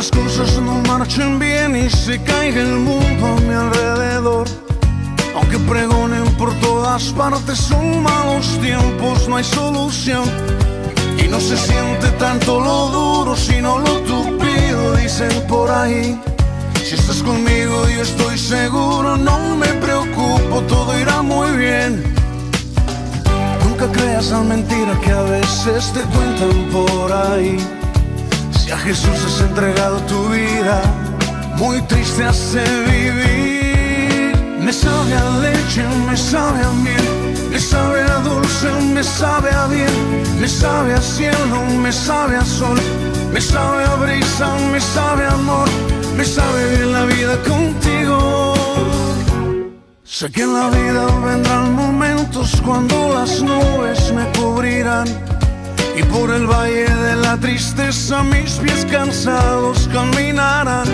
las cosas no marchen bien y se caiga el mundo a mi alrededor. Aunque pregonen por todas partes, son malos tiempos, no hay solución. Y no se siente tanto lo duro, sino lo tupido, dicen por ahí. Si estás conmigo, yo estoy seguro, no me preocupo, todo irá muy bien. Nunca creas la mentira que a veces te cuentan por ahí. Si a Jesús has entregado tu vida, muy triste hace vivir. Me sabe a leche, me sabe a miel, me sabe a dulce, me sabe a bien, me sabe a cielo, me sabe a sol, me sabe a brisa, me sabe amor, me sabe bien la vida contigo. Sé que en la vida vendrán momentos cuando las nubes me cubrirán y por el valle de la tristeza mis pies cansados caminarán.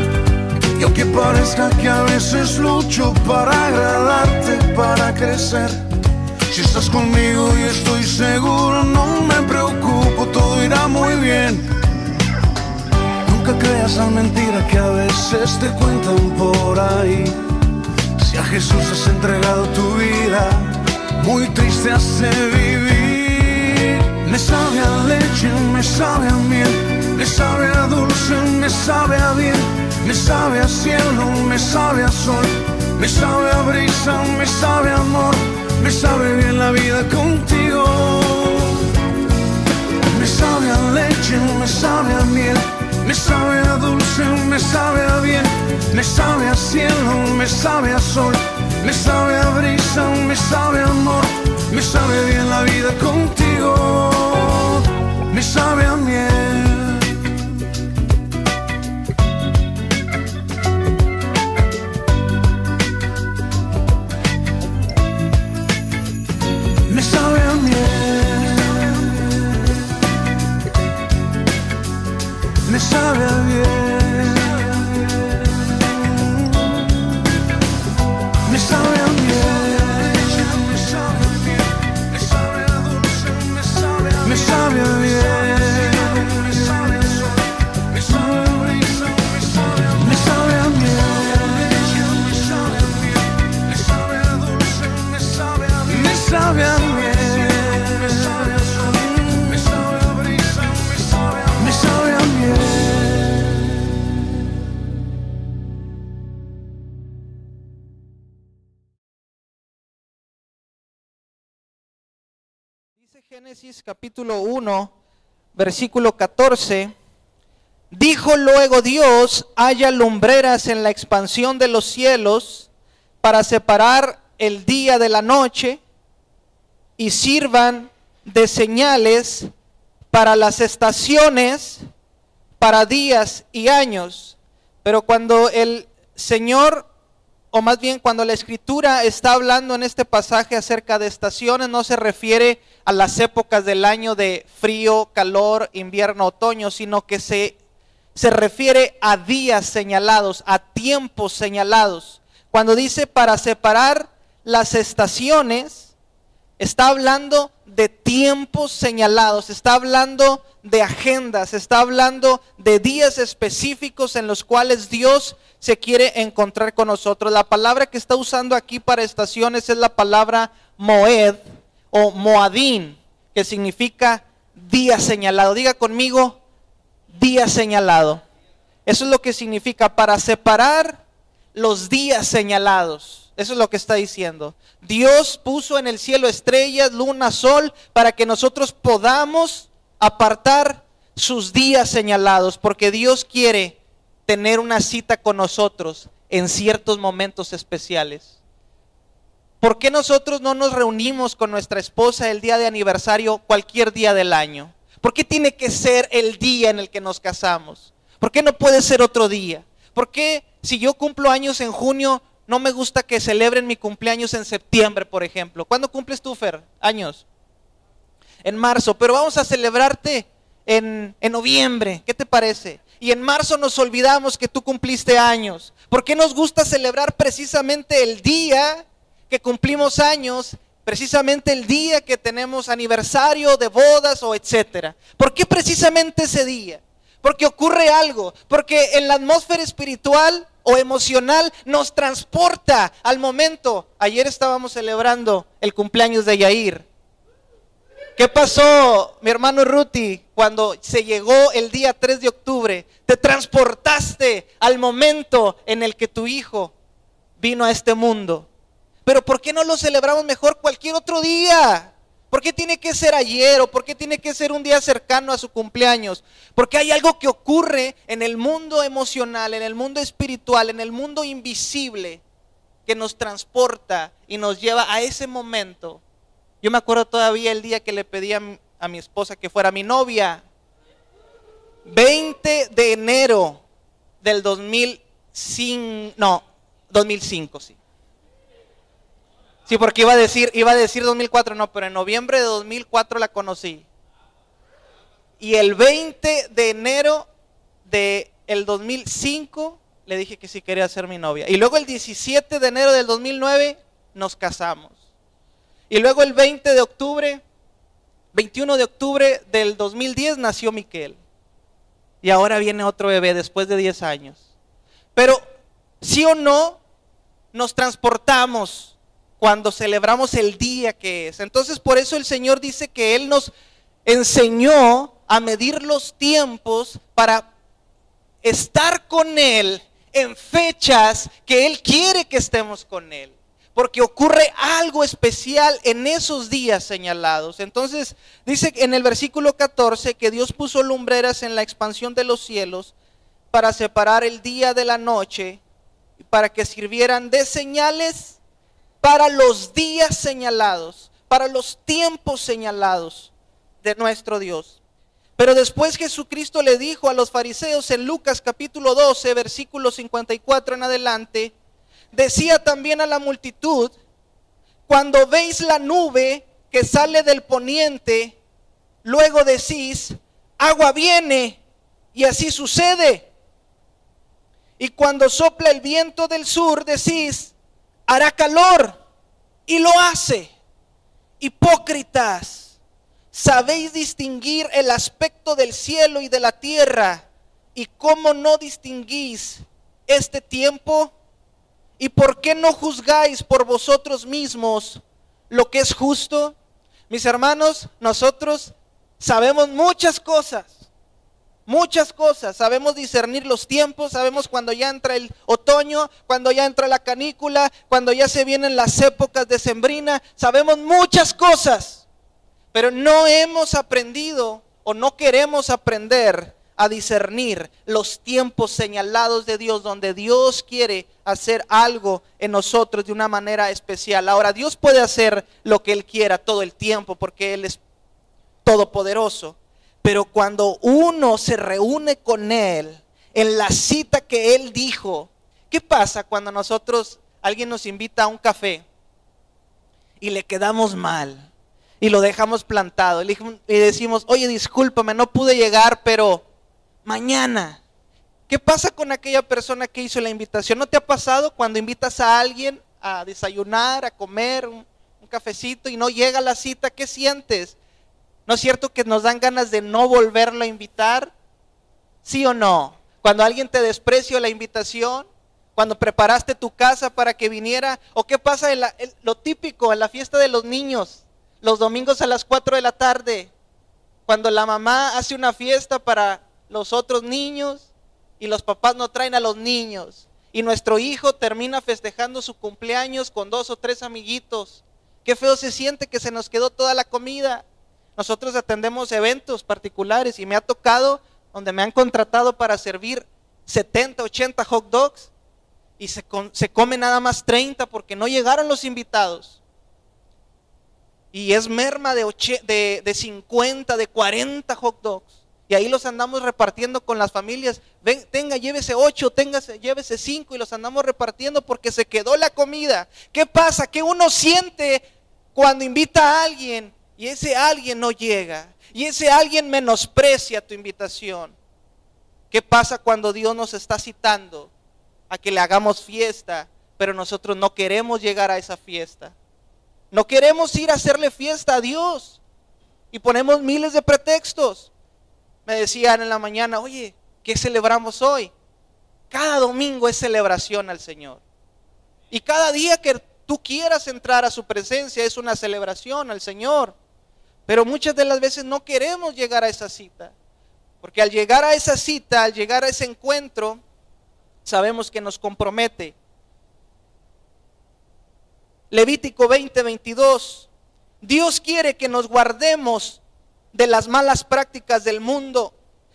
Y aunque parezca que a veces lucho para agradarte, para crecer, si estás conmigo y estoy seguro, no me preocupo, todo irá muy bien. Nunca creas la mentira que a veces te cuentan por ahí. Si a Jesús has entregado tu vida, muy triste hace vivir. Me sabe a leche, me sabe a miel, me sabe a dulce, me sabe a bien, me sabe a cielo, me sabe a sol, me sabe a brisa, me sabe amor, me sabe bien la vida contigo. Me sabe a leche, me sabe a miel, me sabe a dulce, me sabe a bien, me sabe a cielo, me sabe a sol, me sabe a brisa, me sabe amor, me sabe bien la vida contigo, me sabe a miel. Génesis capítulo 1, versículo 14. Dijo luego Dios, haya lumbreras en la expansión de los cielos para separar el día de la noche y sirvan de señales para las estaciones, para días y años. Pero cuando el Señor o más bien cuando la escritura está hablando en este pasaje acerca de estaciones, no se refiere a las épocas del año de frío, calor, invierno, otoño, sino que se, se refiere a días señalados, a tiempos señalados. Cuando dice para separar las estaciones, está hablando de tiempos señalados, está hablando de agendas, está hablando de días específicos en los cuales Dios se quiere encontrar con nosotros. La palabra que está usando aquí para estaciones es la palabra moed o moadín, que significa día señalado. Diga conmigo, día señalado. Eso es lo que significa para separar los días señalados. Eso es lo que está diciendo. Dios puso en el cielo estrellas, luna, sol, para que nosotros podamos apartar sus días señalados, porque Dios quiere tener una cita con nosotros en ciertos momentos especiales. ¿Por qué nosotros no nos reunimos con nuestra esposa el día de aniversario cualquier día del año? ¿Por qué tiene que ser el día en el que nos casamos? ¿Por qué no puede ser otro día? ¿Por qué si yo cumplo años en junio, no me gusta que celebren mi cumpleaños en septiembre, por ejemplo? ¿Cuándo cumples tú, Fer? Años. En marzo, pero vamos a celebrarte en, en noviembre. ¿Qué te parece? Y en marzo nos olvidamos que tú cumpliste años. ¿Por qué nos gusta celebrar precisamente el día que cumplimos años? Precisamente el día que tenemos aniversario de bodas o etcétera. ¿Por qué precisamente ese día? Porque ocurre algo, porque en la atmósfera espiritual o emocional nos transporta al momento. Ayer estábamos celebrando el cumpleaños de Yair. ¿Qué pasó, mi hermano Ruti, cuando se llegó el día 3 de octubre? Te transportaste al momento en el que tu hijo vino a este mundo. Pero ¿por qué no lo celebramos mejor cualquier otro día? ¿Por qué tiene que ser ayer o por qué tiene que ser un día cercano a su cumpleaños? Porque hay algo que ocurre en el mundo emocional, en el mundo espiritual, en el mundo invisible, que nos transporta y nos lleva a ese momento yo me acuerdo todavía el día que le pedí a mi, esposa que fuera mi novia. 20 de enero del 2005, no, 2005, sí. Sí, porque iba a decir, iba a decir 2004, no, pero en noviembre de 2004 la conocí. Y el 20 de enero del el 2005 le dije que sí quería ser mi novia. Y luego el 17 de enero del 2009 nos casamos. Y luego el 20 de octubre, 21 de octubre del 2010 nació Miquel. Y ahora viene otro bebé después de 10 años. Pero, sí o no, nos transportamos cuando celebramos el día que es. Entonces, por eso el Señor dice que Él nos enseñó a medir los tiempos para estar con Él en fechas que Él quiere que estemos con Él porque ocurre algo especial en esos días señalados. Entonces dice en el versículo 14 que Dios puso lumbreras en la expansión de los cielos para separar el día de la noche y para que sirvieran de señales para los días señalados, para los tiempos señalados de nuestro Dios. Pero después Jesucristo le dijo a los fariseos en Lucas capítulo 12, versículo 54 en adelante, decía también a la multitud, cuando veis la nube que sale del poniente, luego decís, agua viene, y así sucede. Y cuando sopla el viento del sur, decís, hará calor, y lo hace. Hipócritas, sabéis distinguir el aspecto del cielo y de la tierra, y cómo no distinguís este tiempo. ¿Y por qué no juzgáis por vosotros mismos lo que es justo? Mis hermanos, nosotros sabemos muchas cosas, muchas cosas. Sabemos discernir los tiempos, sabemos cuando ya entra el otoño, cuando ya entra la canícula, cuando ya se vienen las épocas de sembrina. Sabemos muchas cosas, pero no hemos aprendido o no queremos aprender a discernir los tiempos señalados de Dios, donde Dios quiere hacer algo en nosotros de una manera especial. Ahora, Dios puede hacer lo que Él quiera todo el tiempo, porque Él es todopoderoso. Pero cuando uno se reúne con Él en la cita que Él dijo, ¿qué pasa cuando nosotros, alguien nos invita a un café y le quedamos mal? Y lo dejamos plantado. Y decimos, oye, discúlpame, no pude llegar, pero mañana. ¿Qué pasa con aquella persona que hizo la invitación? ¿No te ha pasado cuando invitas a alguien a desayunar, a comer un, cafecito y no llega la cita? ¿Qué sientes? ¿No es cierto que nos dan ganas de no volverlo a invitar? ¿Sí o no? Cuando alguien te despreció la invitación, cuando preparaste tu casa para que viniera, o qué pasa en lo típico en la fiesta de los niños, los domingos a las 4 de la tarde, cuando la mamá hace una fiesta para los otros niños y los papás no traen a los niños. Y nuestro hijo termina festejando su cumpleaños con dos o tres amiguitos. Qué feo se siente que se nos quedó toda la comida. Nosotros atendemos eventos particulares y me ha tocado donde me han contratado para servir 70, 80 hot dogs y se, se come nada más 30 porque no llegaron los invitados. Y es merma de, de, de 50, de 40 hot dogs. Y ahí los andamos repartiendo con las familias. Ven, tenga, llévese ocho, llévese cinco y los andamos repartiendo porque se quedó la comida. ¿Qué pasa? Que uno siente cuando invita a alguien y ese alguien no llega. Y ese alguien menosprecia tu invitación. ¿Qué pasa cuando Dios nos está citando a que le hagamos fiesta, pero nosotros no queremos llegar a esa fiesta? No queremos ir a hacerle fiesta a Dios y ponemos miles de pretextos me decían en la mañana, oye, ¿Qué celebramos hoy? Cada domingo es celebración al Señor. Y cada día que tú quieras entrar a su presencia es una celebración al Señor. Pero muchas de las veces no queremos llegar a esa cita. Porque al llegar a esa cita, al llegar a ese encuentro, sabemos que nos compromete. Levítico 20, 22. Dios quiere que nos guardemos de las malas prácticas del mundo.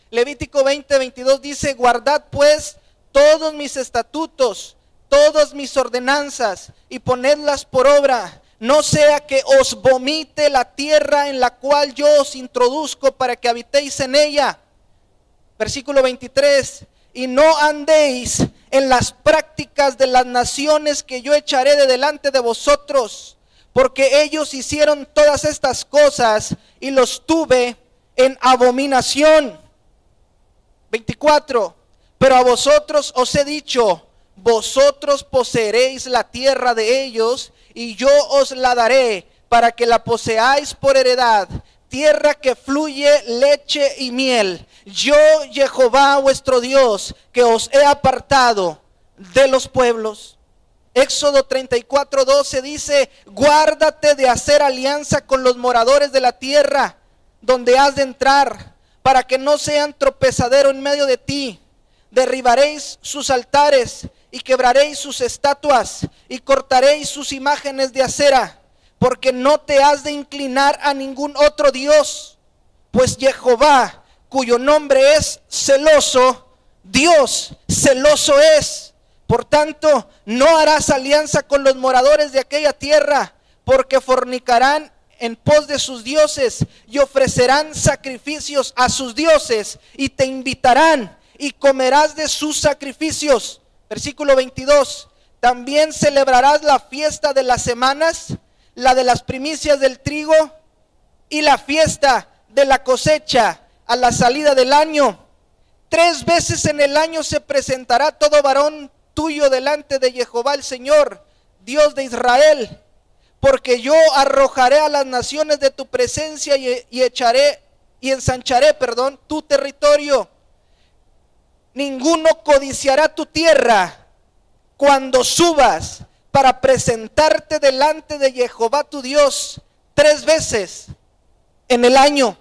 Levítico 20, 22 dice, guardad pues todos mis estatutos, todas mis ordenanzas y ponedlas por obra. No sea que os vomite la tierra en la cual yo os introduzco para que habitéis en ella. Versículo 23. Y no andéis en las prácticas de las naciones que yo echaré de delante de vosotros, porque ellos hicieron todas estas cosas y los tuve en abominación. 24. Pero a vosotros os he dicho, vosotros poseeréis la tierra de ellos y yo os la daré para que la poseáis por heredad, tierra que fluye leche y miel. Yo, Jehová vuestro Dios, que os he apartado de los pueblos. Éxodo 34, 12 dice, guárdate de hacer alianza con los moradores de la tierra donde has de entrar, para que no sean tropezadero en medio de ti derribaréis sus altares y quebraréis sus estatuas y cortaréis sus imágenes de acera, porque no te has de inclinar a ningún otro Dios, pues Jehová, cuyo nombre es celoso, Dios celoso es. Por tanto, no harás alianza con los moradores de aquella tierra, porque fornicarán en pos de sus dioses y ofrecerán sacrificios a sus dioses y te invitarán y comerás de sus sacrificios. Versículo 22. También celebrarás la fiesta de las semanas, la de las primicias del trigo y la fiesta de la cosecha a la salida del año. Tres veces en el año se presentará todo varón tuyo delante de Jehová el Señor, Dios de Israel, porque yo arrojaré a las naciones de tu presencia y, y echaré y ensancharé, perdón, tu territorio ninguno codiciará tu tierra cuando subas para presentarte delante de Jehová tu Dios tres veces en el año.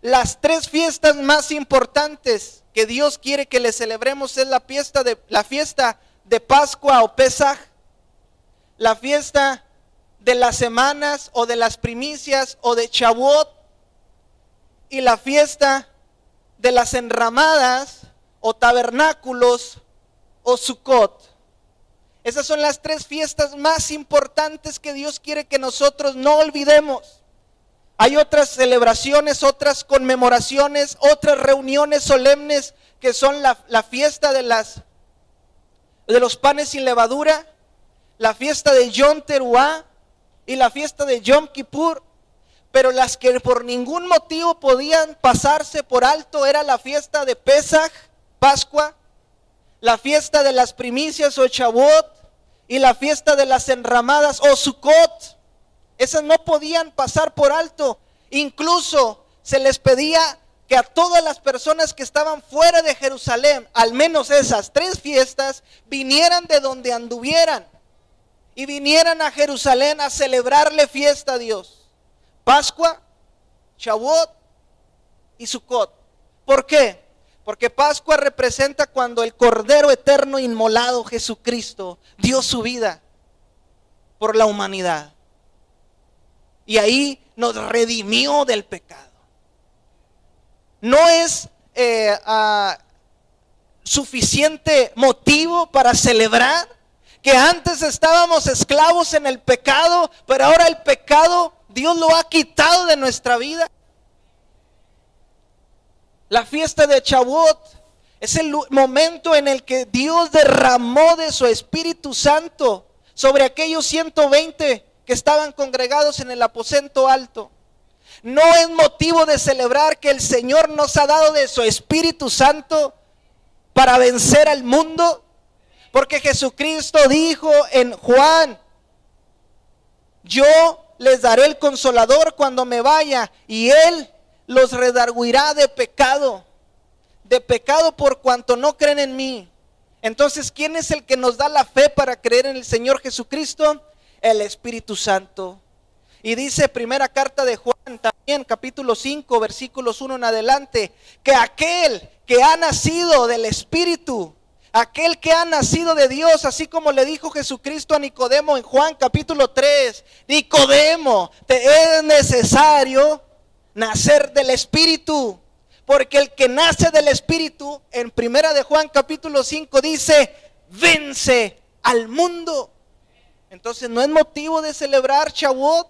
Las tres fiestas más importantes que Dios quiere que le celebremos es la fiesta de la fiesta de Pascua o Pesaj, la fiesta de las semanas o de las primicias o de Shavuot y la fiesta de las enramadas o tabernáculos o Sukkot. Esas son las tres fiestas más importantes que Dios quiere que nosotros no olvidemos. Hay otras celebraciones, otras conmemoraciones, otras reuniones solemnes que son la, la fiesta de, las, de los panes sin levadura, la fiesta de Yom Teruah y la fiesta de Yom Kippur. Pero las que por ningún motivo podían pasarse por alto era la fiesta de Pesach Pascua, la fiesta de las primicias o Chabot y la fiesta de las enramadas o Sukkot. Esas no podían pasar por alto. Incluso se les pedía que a todas las personas que estaban fuera de Jerusalén, al menos esas tres fiestas, vinieran de donde anduvieran y vinieran a Jerusalén a celebrarle fiesta a Dios. Pascua, Shavuot y Sukkot. ¿Por qué? Porque Pascua representa cuando el Cordero Eterno inmolado Jesucristo dio su vida por la humanidad. Y ahí nos redimió del pecado. No es eh, ah, suficiente motivo para celebrar que antes estábamos esclavos en el pecado, pero ahora el pecado Dios lo ha quitado de nuestra vida. La fiesta de Chabot es el momento en el que Dios derramó de su Espíritu Santo sobre aquellos 120 que estaban congregados en el aposento alto. No es motivo de celebrar que el Señor nos ha dado de su Espíritu Santo para vencer al mundo, porque Jesucristo dijo en Juan, yo les daré el consolador cuando me vaya y Él los redarguirá de pecado, de pecado por cuanto no creen en mí. Entonces, ¿quién es el que nos da la fe para creer en el Señor Jesucristo? El Espíritu Santo. Y dice primera carta de Juan también, capítulo 5, versículos 1 en adelante, que aquel que ha nacido del Espíritu, aquel que ha nacido de Dios, así como le dijo Jesucristo a Nicodemo en Juan capítulo 3, Nicodemo, te es necesario nacer del Espíritu, porque el que nace del Espíritu, en primera de Juan capítulo 5 dice, vence al mundo. Entonces no es motivo de celebrar Shavuot,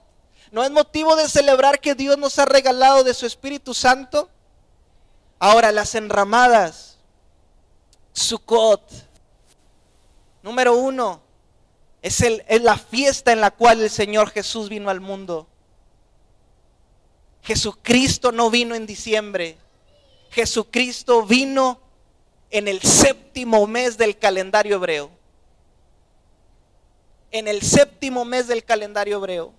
no es motivo de celebrar que Dios nos ha regalado de su Espíritu Santo. Ahora las enramadas, Sukkot, número uno, es, el, es la fiesta en la cual el Señor Jesús vino al mundo. Jesucristo no vino en diciembre. Jesucristo vino en el séptimo mes del calendario hebreo. En el séptimo mes del calendario hebreo.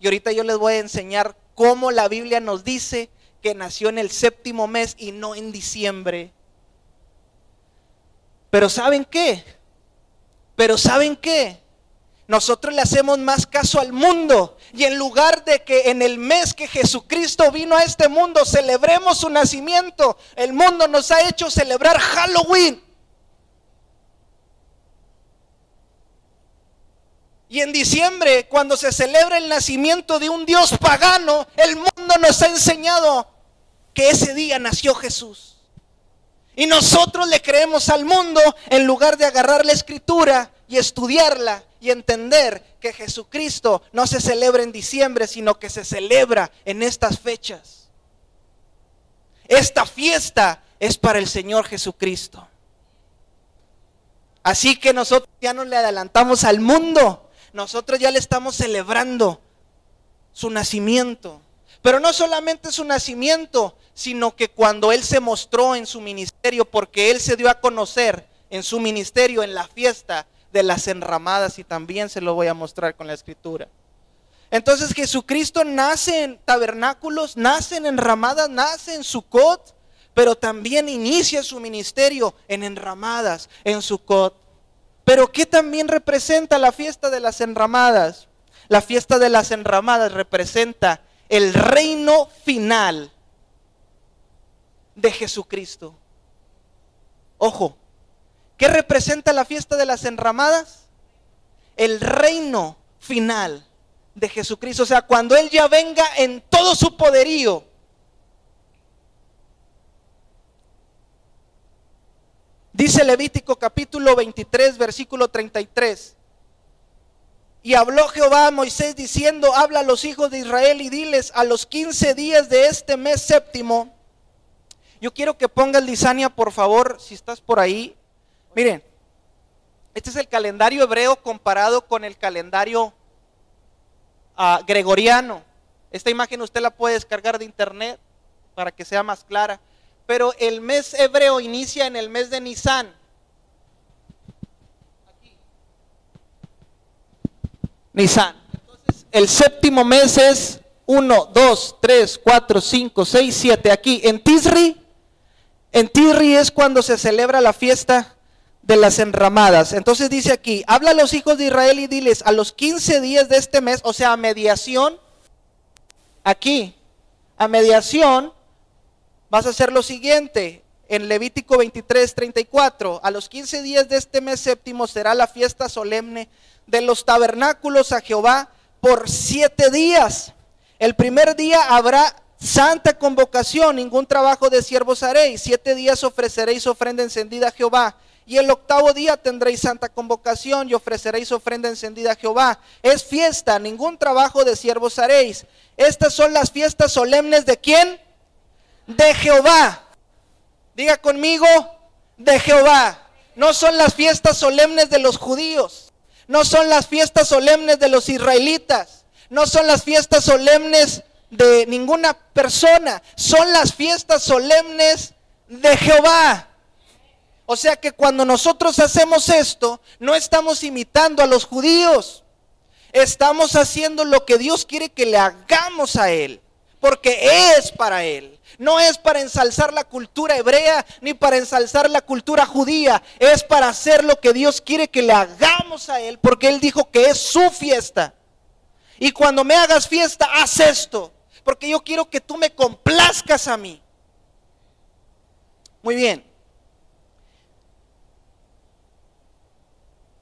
Y ahorita yo les voy a enseñar cómo la Biblia nos dice que nació en el séptimo mes y no en diciembre. Pero ¿saben qué? Pero ¿saben qué? Nosotros le hacemos más caso al mundo y en lugar de que en el mes que Jesucristo vino a este mundo celebremos su nacimiento, el mundo nos ha hecho celebrar Halloween. Y en diciembre, cuando se celebra el nacimiento de un Dios pagano, el mundo nos ha enseñado que ese día nació Jesús. Y nosotros le creemos al mundo en lugar de agarrar la escritura y estudiarla y entender que Jesucristo no se celebra en diciembre, sino que se celebra en estas fechas. Esta fiesta es para el Señor Jesucristo. Así que nosotros ya no le adelantamos al mundo, nosotros ya le estamos celebrando su nacimiento. Pero no solamente su nacimiento, sino que cuando Él se mostró en su ministerio, porque Él se dio a conocer en su ministerio, en la fiesta de las enramadas, y también se lo voy a mostrar con la escritura. Entonces Jesucristo nace en tabernáculos, nace en enramadas, nace en Sucot, pero también inicia su ministerio en enramadas, en Sucot. Pero ¿qué también representa la fiesta de las enramadas? La fiesta de las enramadas representa el reino final de Jesucristo. Ojo, ¿qué representa la fiesta de las enramadas? El reino final de Jesucristo. O sea, cuando Él ya venga en todo su poderío Dice Levítico capítulo 23, versículo 33. Y habló Jehová a Moisés diciendo, habla a los hijos de Israel y diles, a los 15 días de este mes séptimo, yo quiero que ponga el Lisania, por favor, si estás por ahí. Miren, este es el calendario hebreo comparado con el calendario ah, gregoriano. Esta imagen usted la puede descargar de internet para que sea más clara pero el mes hebreo inicia en el mes de Nisan. Nisan. Entonces, el séptimo mes es 1, 2, 3, 4, 5, 6, 7. Aquí en Tisri, en Tisri es cuando se celebra la fiesta de las enramadas. Entonces dice aquí, habla a los hijos de Israel y diles, a los 15 días de este mes, o sea, a mediación, aquí, a mediación vas a hacer lo siguiente. En Levítico 23, 34, a los 15 días de este mes séptimo será la fiesta solemne de los tabernáculos a Jehová por siete días. El primer día habrá santa convocación, ningún trabajo de siervos haréis. Siete días ofreceréis ofrenda encendida a Jehová. Y el octavo día tendréis santa convocación y ofreceréis ofrenda encendida a Jehová. Es fiesta, ningún trabajo de siervos haréis. Estas son las fiestas solemnes de quién? de Jehová. Diga conmigo, de Jehová. No son las fiestas solemnes de los judíos. No son las fiestas solemnes de los israelitas. No son las fiestas solemnes de ninguna persona. Son las fiestas solemnes de Jehová. O sea que cuando nosotros hacemos esto, no estamos imitando a los judíos. Estamos haciendo lo que Dios quiere que le hagamos a Él. porque es para Él. No es para ensalzar la cultura hebrea ni para ensalzar la cultura judía. Es para hacer lo que Dios quiere que le hagamos a Él, porque Él dijo que es su fiesta. Y cuando me hagas fiesta, haz esto, porque yo quiero que tú me complazcas a mí. Muy bien.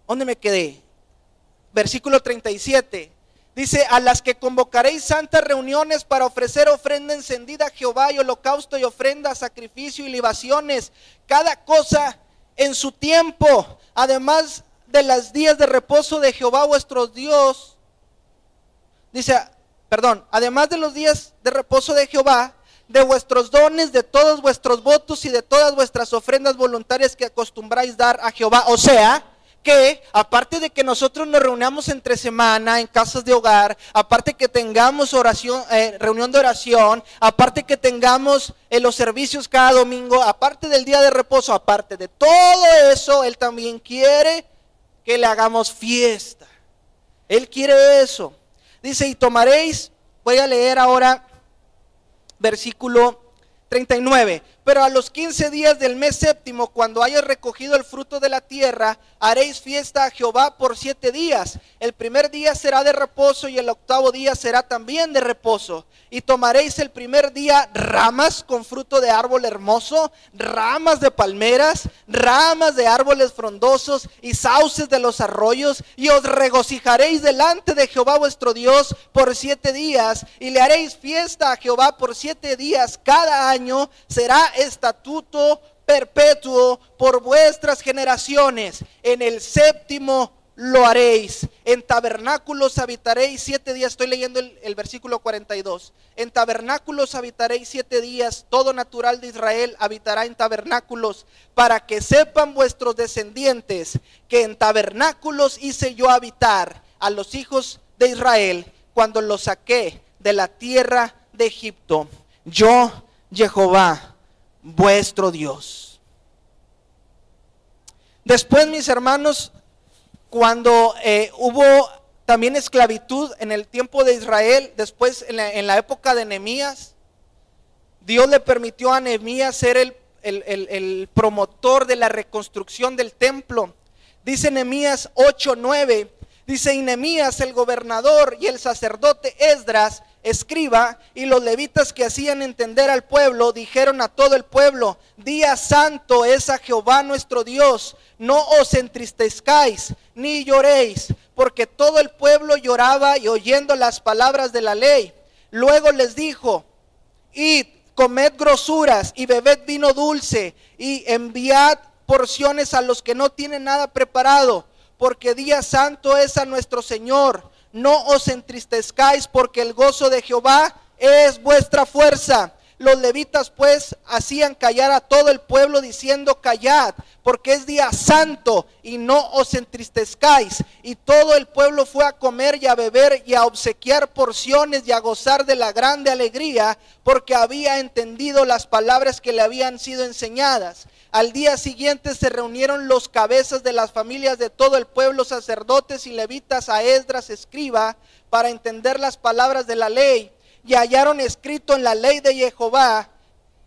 ¿Dónde me quedé? Versículo 37. Dice, a las que convocaréis santas reuniones para ofrecer ofrenda encendida a Jehová y holocausto y ofrenda, sacrificio y libaciones, cada cosa en su tiempo, además de las días de reposo de Jehová vuestro Dios. Dice, perdón, además de los días de reposo de Jehová, de vuestros dones, de todos vuestros votos y de todas vuestras ofrendas voluntarias que acostumbráis dar a Jehová. O sea, que aparte de que nosotros nos reunamos entre semana en casas de hogar, aparte que tengamos oración, eh, reunión de oración, aparte que tengamos en los servicios cada domingo, aparte del día de reposo, aparte de todo eso, Él también quiere que le hagamos fiesta. Él quiere eso. Dice, y tomaréis, voy a leer ahora versículo 39. Pero a los 15 días del mes séptimo, cuando hayas recogido el fruto de la tierra, haréis fiesta a Jehová por siete días. El primer día será de reposo y el octavo día será también de reposo. Y tomaréis el primer día ramas con fruto de árbol hermoso, ramas de palmeras, ramas de árboles frondosos y sauces de los arroyos, y os regocijaréis delante de Jehová vuestro Dios por siete días, y le haréis fiesta a Jehová por siete días cada año. Será estatuto perpetuo por vuestras generaciones. En el séptimo lo haréis. En tabernáculos habitaréis siete días. Estoy leyendo el, versículo 42. En tabernáculos habitaréis siete días. Todo natural de Israel habitará en tabernáculos para que sepan vuestros descendientes que en tabernáculos hice yo habitar a los hijos de Israel cuando los saqué de la tierra de Egipto. Yo, Jehová, vuestro Dios. Después, mis hermanos, cuando eh, hubo también esclavitud en el tiempo de Israel, después en la, época de Nehemías, Dios le permitió a Nehemías ser el, el, promotor de la reconstrucción del templo. Dice Nehemías 8:9, dice y Nehemías el gobernador y el sacerdote Esdras escriba y los levitas que hacían entender al pueblo dijeron a todo el pueblo, día santo es a Jehová nuestro Dios, no os entristezcáis ni lloréis, porque todo el pueblo lloraba y oyendo las palabras de la ley. Luego les dijo, id, comed grosuras y bebed vino dulce y enviad porciones a los que no tienen nada preparado, porque día santo es a nuestro Señor no os entristezcáis porque el gozo de Jehová es vuestra fuerza. Los levitas pues hacían callar a todo el pueblo diciendo, callad, porque es día santo y no os entristezcáis. Y todo el pueblo fue a comer y a beber y a obsequiar porciones y a gozar de la grande alegría, porque había entendido las palabras que le habían sido enseñadas. Al día siguiente se reunieron los cabezas de las familias de todo el pueblo, sacerdotes y levitas a Esdras escriba, para entender las palabras de la ley y hallaron escrito en la ley de Jehová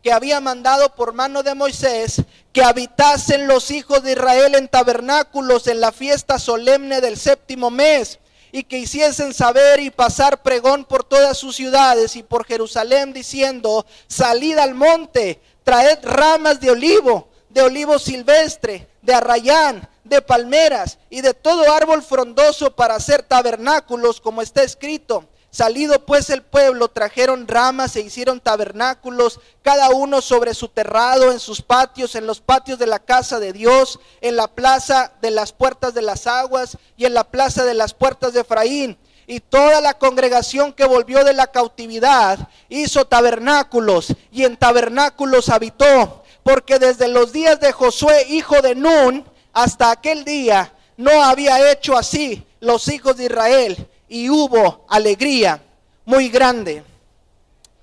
que había mandado por mano de Moisés que habitasen los hijos de Israel en tabernáculos en la fiesta solemne del séptimo mes y que hiciesen saber y pasar pregón por todas sus ciudades y por Jerusalén diciendo, salid al monte, traed ramas de olivo, de olivo silvestre, de arrayán, de palmeras y de todo árbol frondoso para hacer tabernáculos como está escrito Salido pues el pueblo, trajeron ramas e hicieron tabernáculos, cada uno sobre su terrado, en sus patios, en los patios de la casa de Dios, en la plaza de las puertas de las aguas y en la plaza de las puertas de Efraín. Y toda la congregación que volvió de la cautividad hizo tabernáculos y en tabernáculos habitó, porque desde los días de Josué, hijo de Nun, hasta aquel día no había hecho así los hijos de Israel y hubo alegría muy grande.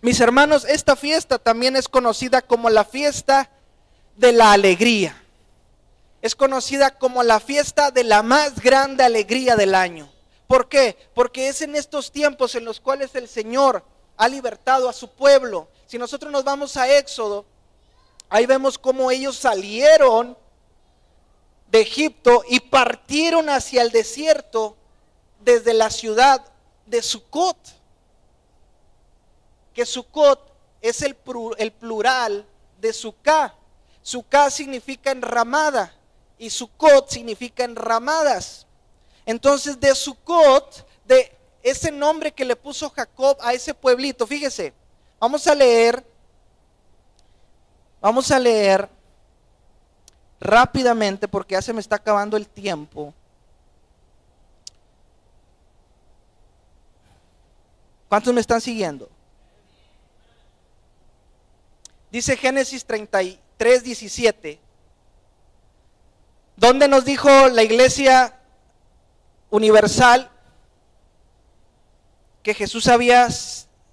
Mis hermanos, esta fiesta también es conocida como la fiesta de la alegría. Es conocida como la fiesta de la más grande alegría del año. ¿Por qué? Porque es en estos tiempos en los cuales el Señor ha libertado a su pueblo. Si nosotros nos vamos a Éxodo, ahí vemos cómo ellos salieron de Egipto y partieron hacia el desierto desde la ciudad de Sucot. Que Sucot es el, plural de Sucá. Sucá significa enramada y Sucot significa enramadas. Entonces de Sucot, de ese nombre que le puso Jacob a ese pueblito, fíjese, vamos a leer, vamos a leer rápidamente porque ya se me está acabando el tiempo. ¿Cuántos me están siguiendo? Dice Génesis 33, 17. ¿Dónde nos dijo la iglesia universal que Jesús había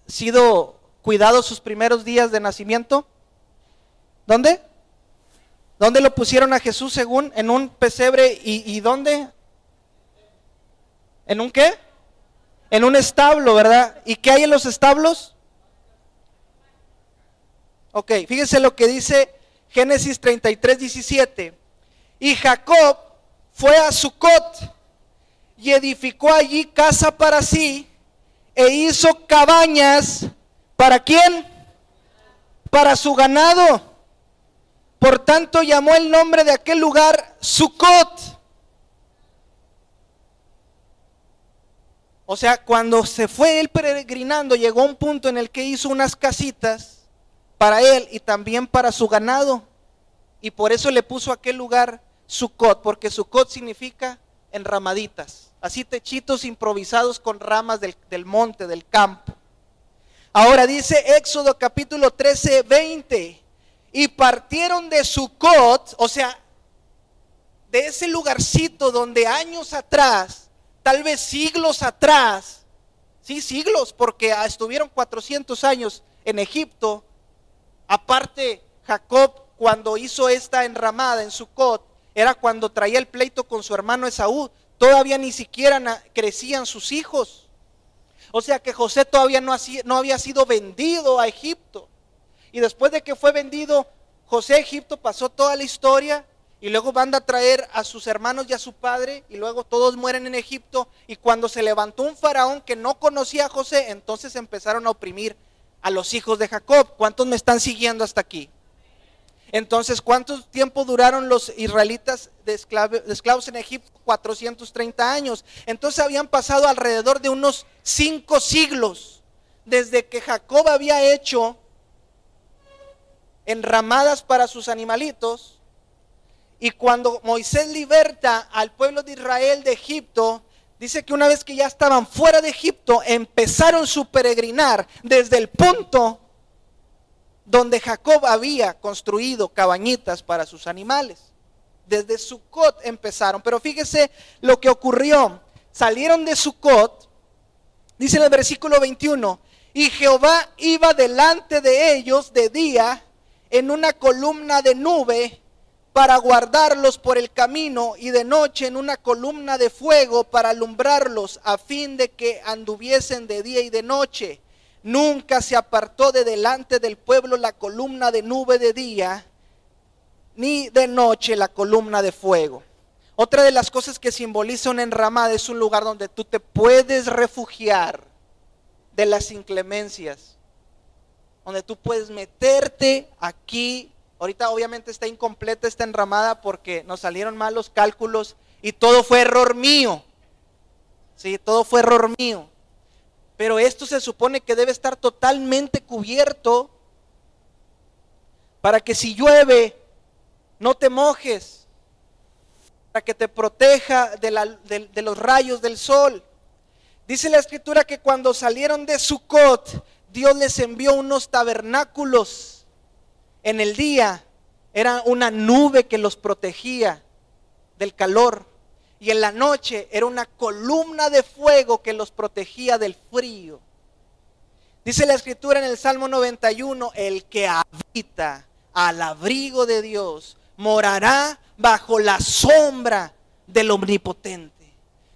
sido cuidado sus primeros días de nacimiento? ¿Dónde? ¿Dónde lo pusieron a Jesús según? En un pesebre y, y dónde? ¿En un qué? En un establo, ¿verdad? ¿Y qué hay en los establos? Ok, fíjense lo que dice Génesis 33, 17. Y Jacob fue a Sucot y edificó allí casa para sí e hizo cabañas. ¿Para quién? Para su ganado. Por tanto llamó el nombre de aquel lugar Sucot. O sea, cuando se fue él peregrinando, llegó a un punto en el que hizo unas casitas para él y también para su ganado. Y por eso le puso aquel lugar Sucot, porque Sucot significa enramaditas, así techitos improvisados con ramas del, del monte, del campo. Ahora dice Éxodo capítulo 13, 20, y partieron de Sucot, o sea, de ese lugarcito donde años atrás, tal vez siglos atrás, sí, siglos, porque estuvieron 400 años en Egipto, aparte Jacob cuando hizo esta enramada en Sucot, era cuando traía el pleito con su hermano Esaú. Todavía ni siquiera crecían sus hijos. O sea que José todavía no había sido vendido a Egipto. Y después de que fue vendido José a Egipto, pasó toda la historia y luego van a traer a sus hermanos y a su padre y luego todos mueren en Egipto y cuando se levantó un faraón que no conocía a José, entonces empezaron a oprimir a los hijos de Jacob. ¿Cuántos me están siguiendo hasta aquí? Entonces, ¿cuánto tiempo duraron los israelitas de, esclavos en Egipto? 430 años. Entonces habían pasado alrededor de unos cinco siglos desde que Jacob había hecho enramadas para sus animalitos. Y cuando Moisés liberta al pueblo de Israel de Egipto, dice que una vez que ya estaban fuera de Egipto, empezaron su peregrinar desde el punto donde Jacob había construido cabañitas para sus animales. Desde Sucot empezaron, pero fíjese lo que ocurrió. Salieron de Sucot, dice en el versículo 21, y Jehová iba delante de ellos de día en una columna de nube para guardarlos por el camino y de noche en una columna de fuego para alumbrarlos a fin de que anduviesen de día y de noche. Nunca se apartó de delante del pueblo la columna de nube de día, ni de noche la columna de fuego. Otra de las cosas que simboliza una enramada es un lugar donde tú te puedes refugiar de las inclemencias, donde tú puedes meterte aquí. Ahorita obviamente está incompleta esta enramada porque nos salieron mal los cálculos y todo fue error mío. Sí, todo fue error mío. Pero esto se supone que debe estar totalmente cubierto para que si llueve no te mojes, para que te proteja de, de los rayos del sol. Dice la escritura que cuando salieron de Sucot, Dios les envió unos tabernáculos en el día. Era una nube que los protegía del calor y en la noche era una columna de fuego que los protegía del frío. Dice la escritura en el Salmo 91, el que habita al abrigo de Dios morará bajo la sombra del omnipotente.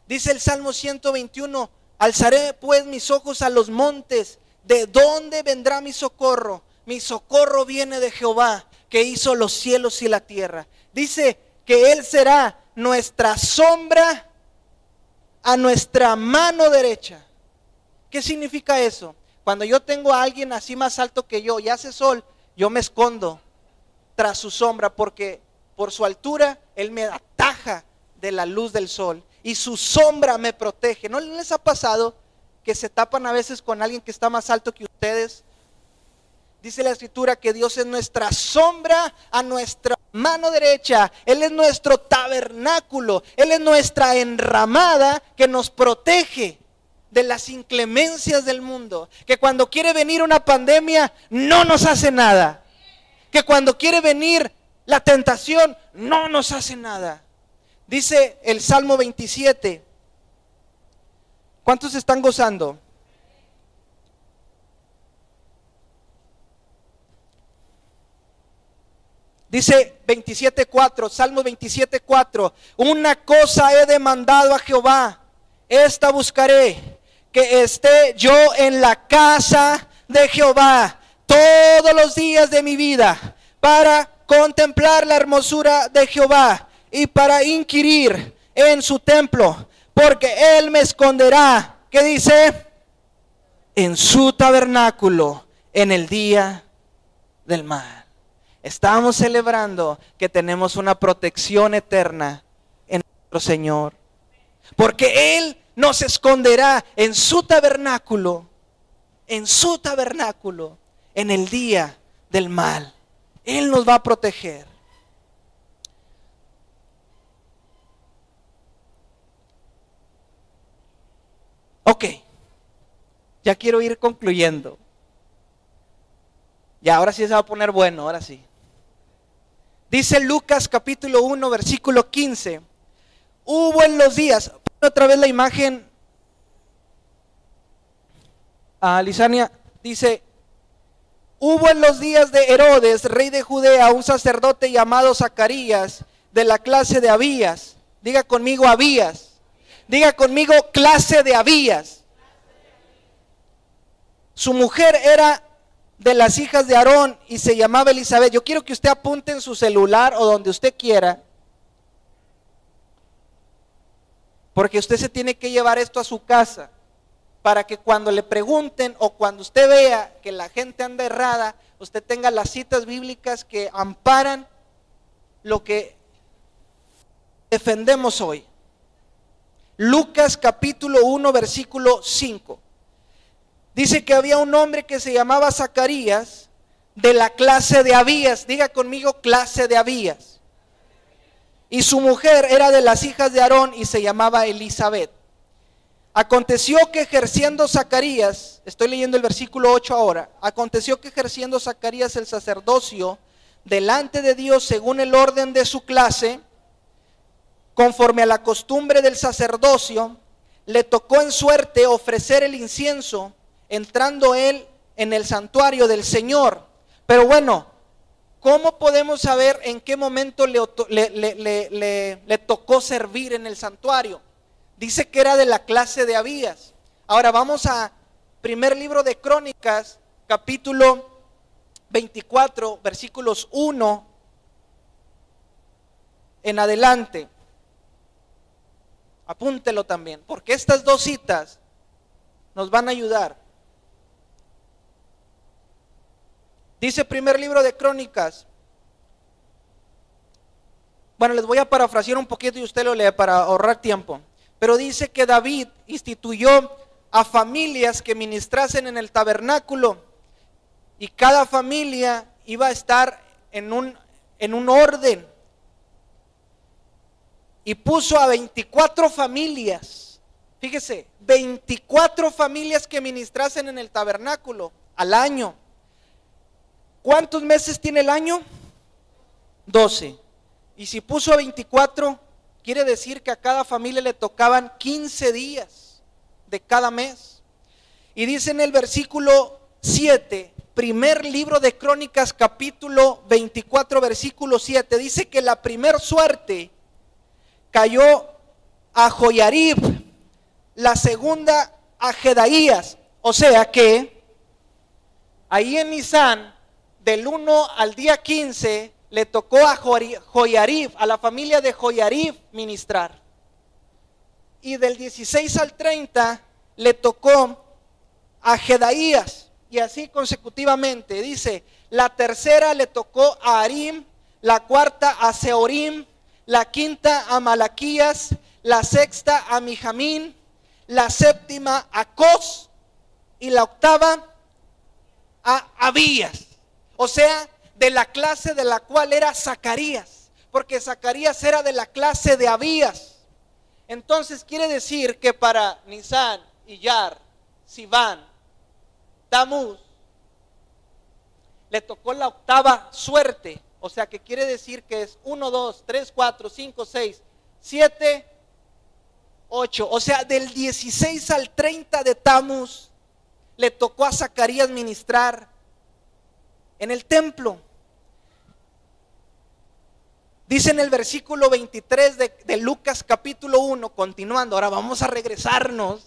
Dice el Salmo 121, alzaré pues mis ojos a los montes, ¿de dónde vendrá mi socorro? Mi socorro viene de Jehová, que hizo los cielos y la tierra. Dice que Él será nuestra sombra a nuestra mano derecha. ¿Qué significa eso? Cuando yo tengo a alguien así más alto que yo y hace sol, yo me escondo tras su sombra porque por su altura Él me ataja de la luz del sol y su sombra me protege. ¿No les ha pasado que se tapan a veces con alguien que está más alto que ustedes? Dice la escritura que Dios es nuestra sombra a nuestra mano derecha. Él es nuestro tabernáculo. Él es nuestra enramada que nos protege de las inclemencias del mundo. Que cuando quiere venir una pandemia no nos hace nada. Que cuando quiere venir la tentación no nos hace nada. Dice el Salmo 27. ¿Cuántos están gozando? Dice 27.4, Salmo 27.4, una cosa he demandado a Jehová, esta buscaré, que esté yo en la casa de Jehová todos los días de mi vida para contemplar la hermosura de Jehová y para inquirir en su templo, porque Él me esconderá, ¿qué dice? En su tabernáculo en el día del mal. Estamos celebrando que tenemos una protección eterna en nuestro Señor. Porque Él nos esconderá en su tabernáculo, en su tabernáculo, en el día del mal. Él nos va a proteger. Ok, ya quiero ir concluyendo. Ya, ahora sí se va a poner bueno, ahora sí. Dice Lucas capítulo 1, versículo 15. Hubo en los días, otra vez la imagen, a Lisania, dice, hubo en los días de Herodes, rey de Judea, un sacerdote llamado Zacarías, de la clase de Abías. Diga conmigo Abías. Diga conmigo clase de Abías. Su mujer era de las hijas de Aarón y se llamaba Elizabeth. Yo quiero que usted apunte en su celular o donde usted quiera. Porque usted se tiene que llevar esto a su casa para que cuando le pregunten o cuando usted vea que la gente anda errada, usted tenga las citas bíblicas que amparan lo que defendemos hoy. Lucas capítulo 1 versículo 5. Dice que había un hombre que se llamaba Zacarías de la clase de Abías. Diga conmigo clase de Abías. Y su mujer era de las hijas de Aarón y se llamaba Elizabeth. Aconteció que ejerciendo Zacarías, estoy leyendo el versículo 8 ahora, aconteció que ejerciendo Zacarías el sacerdocio delante de Dios según el orden de su clase, conforme a la costumbre del sacerdocio, le tocó en suerte ofrecer el incienso entrando él en el santuario del Señor. Pero bueno, ¿cómo podemos saber en qué momento le, tocó servir en el santuario? Dice que era de la clase de Abías. Ahora vamos a primer libro de Crónicas, capítulo 24, versículos 1 en adelante. Apúntelo también, porque estas dos citas nos van a ayudar. Dice primer libro de Crónicas. Bueno, les voy a parafrasear un poquito y usted lo lee para ahorrar tiempo. Pero dice que David instituyó a familias que ministrasen en el tabernáculo y cada familia iba a estar en un, en un orden. Y puso a 24 familias, fíjese, 24 familias que ministrasen en el tabernáculo al año. ¿Cuántos meses tiene el año? 12. Y si puso a 24, quiere decir que a cada familia le tocaban 15 días de cada mes. Y dice en el versículo 7, primer libro de Crónicas, capítulo 24, versículo 7, dice que la primer suerte cayó a Joyarib, la segunda a Jedaías. O sea que ahí en Nisan, del 1 al día 15, le tocó a Joyarib, a la familia de Joyarib ministrar. Y del 16 al 30 le tocó a Jedaías. Y así consecutivamente. Dice, la tercera le tocó a Arim, la cuarta a Seorim, la quinta a Malaquías, la sexta a Mijamín, la séptima a Cos y la octava a Abías. O sea, de la clase de la cual era Zacarías, porque Zacarías era de la clase de Abías. Entonces quiere decir que para Nisan, Iyar, Sivan, Tamuz, le tocó la octava suerte. O sea que quiere decir que es 1, 2, 3, 4, 5, 6, 7, 8. O sea, del 16 al 30 de Tamuz le tocó a Zacarías ministrar en el templo. Dice en el versículo 23 de, de Lucas capítulo 1, continuando, ahora vamos a regresarnos.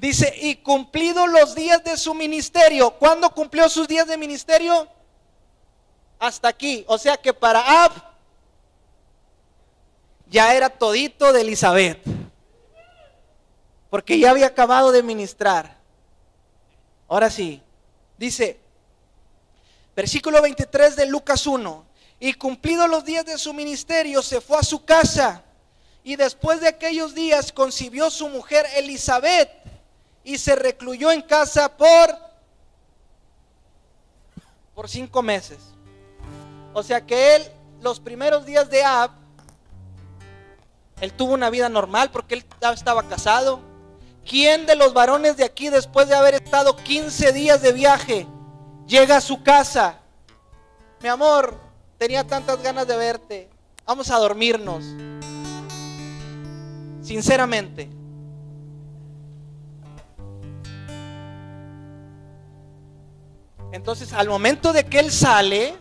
Dice, y cumplidos los días de su ministerio, ¿cuándo cumplió sus días de ministerio? Hasta aquí. O sea que para Ab ya era todito de Elizabeth. Porque ya había acabado de ministrar. Ahora sí, dice, versículo 23 de Lucas 1, y cumplidos los días de su ministerio, se fue a su casa, y después de aquellos días concibió su mujer Elizabeth, y se recluyó en casa por, por cinco meses. O sea que él, los primeros días de Ab, él tuvo una vida normal porque él estaba casado. ¿Quién de los varones de aquí, después de haber estado 15 días de viaje, llega a su casa? Mi amor, tenía tantas ganas de verte. Vamos a dormirnos. Sinceramente. Entonces, al momento de que él sale,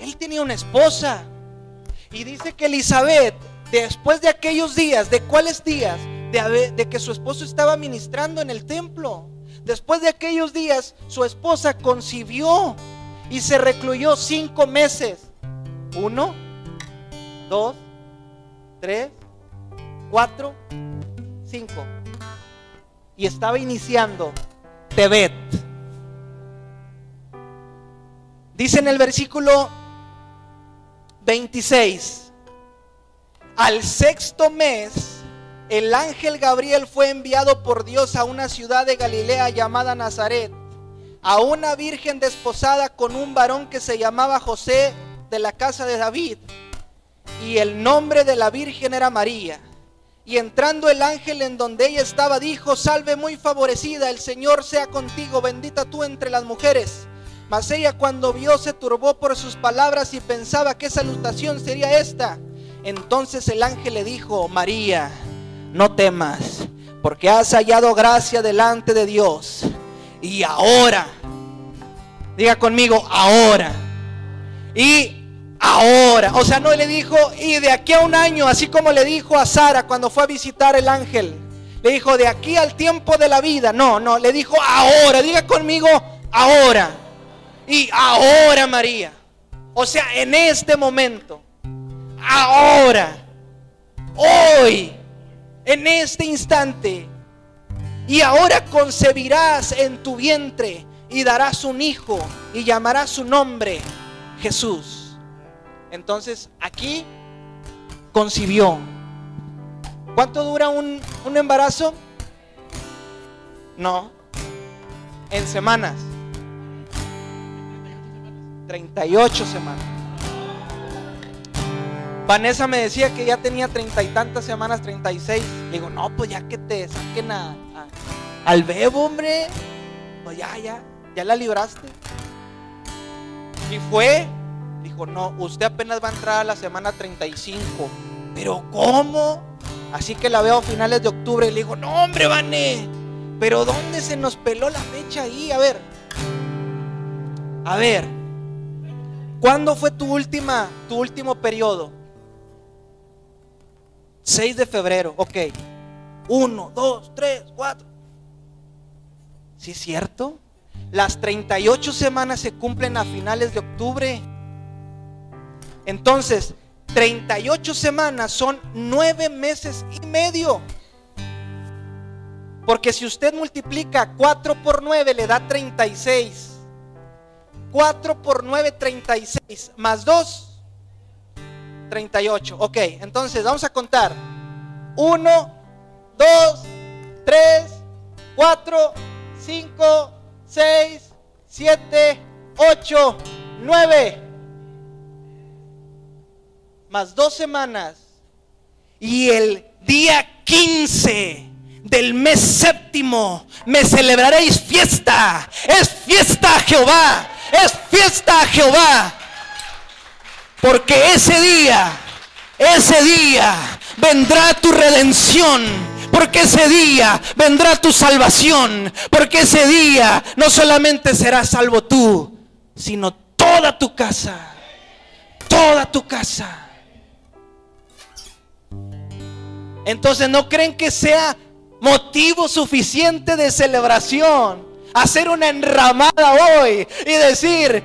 él tenía una esposa. Y dice que Elizabeth, después de aquellos días, ¿de cuáles días? De, de que su esposo estaba ministrando en el templo. Después de aquellos días, su esposa concibió y se recluyó cinco meses. Uno, dos, tres, cuatro, cinco. Y estaba iniciando Tebet. Dice en el versículo 26, al sexto mes, el ángel Gabriel fue enviado por Dios a una ciudad de Galilea llamada Nazaret, a una virgen desposada con un varón que se llamaba José de la casa de David, y el nombre de la virgen era María. Y entrando el ángel en donde ella estaba, dijo, salve muy favorecida, el Señor sea contigo, bendita tú entre las mujeres. Mas ella cuando vio se turbó por sus palabras y pensaba qué salutación sería esta. Entonces el ángel le dijo, María, no temas, porque has hallado gracia delante de Dios. Y ahora, diga conmigo, ahora. Y ahora, o sea, no le dijo, y de aquí a un año, así como le dijo a Sara cuando fue a visitar el ángel. Le dijo, de aquí al tiempo de la vida. No, no, le dijo, ahora, diga conmigo, ahora. Y ahora, María. O sea, en este momento. Ahora. Hoy. En este instante. Y ahora concebirás en tu vientre y darás un hijo y llamarás su nombre Jesús. Entonces aquí concibió. ¿Cuánto dura un, un embarazo? No. En semanas. 38 semanas. Vanessa me decía que ya tenía treinta y tantas semanas, 36. Le digo, no, pues ya que te saquen a, al bebo, hombre. Pues ya, ya, ya la libraste. Y fue, dijo, no, usted apenas va a entrar a la semana 35. Pero ¿cómo? Así que la veo a finales de octubre y le digo, no, hombre, Vané. Pero ¿dónde se nos peló la fecha ahí? A ver. A ver. ¿Cuándo fue tu última, tu último periodo? 6 de febrero, ok. 1, 2, 3, 4. ¿Sí es cierto? Las 38 semanas se cumplen a finales de octubre. Entonces, 38 semanas son 9 meses y medio. Porque si usted multiplica 4 por 9 le da 36. 4 por 9, 36. Más 2, 38. Ok, entonces vamos a contar. 1, 2, 3, 4, 5, 6, 7, 8, 9. Más dos semanas. Y el día 15 del mes séptimo me celebraréis fiesta. Es fiesta Jehová. Es fiesta a Jehová. Porque ese día, ese día vendrá tu redención porque ese día vendrá tu salvación. Porque ese día no solamente serás salvo tú, sino toda tu casa. Toda tu casa. Entonces no creen que sea motivo suficiente de celebración hacer una enramada hoy y decir,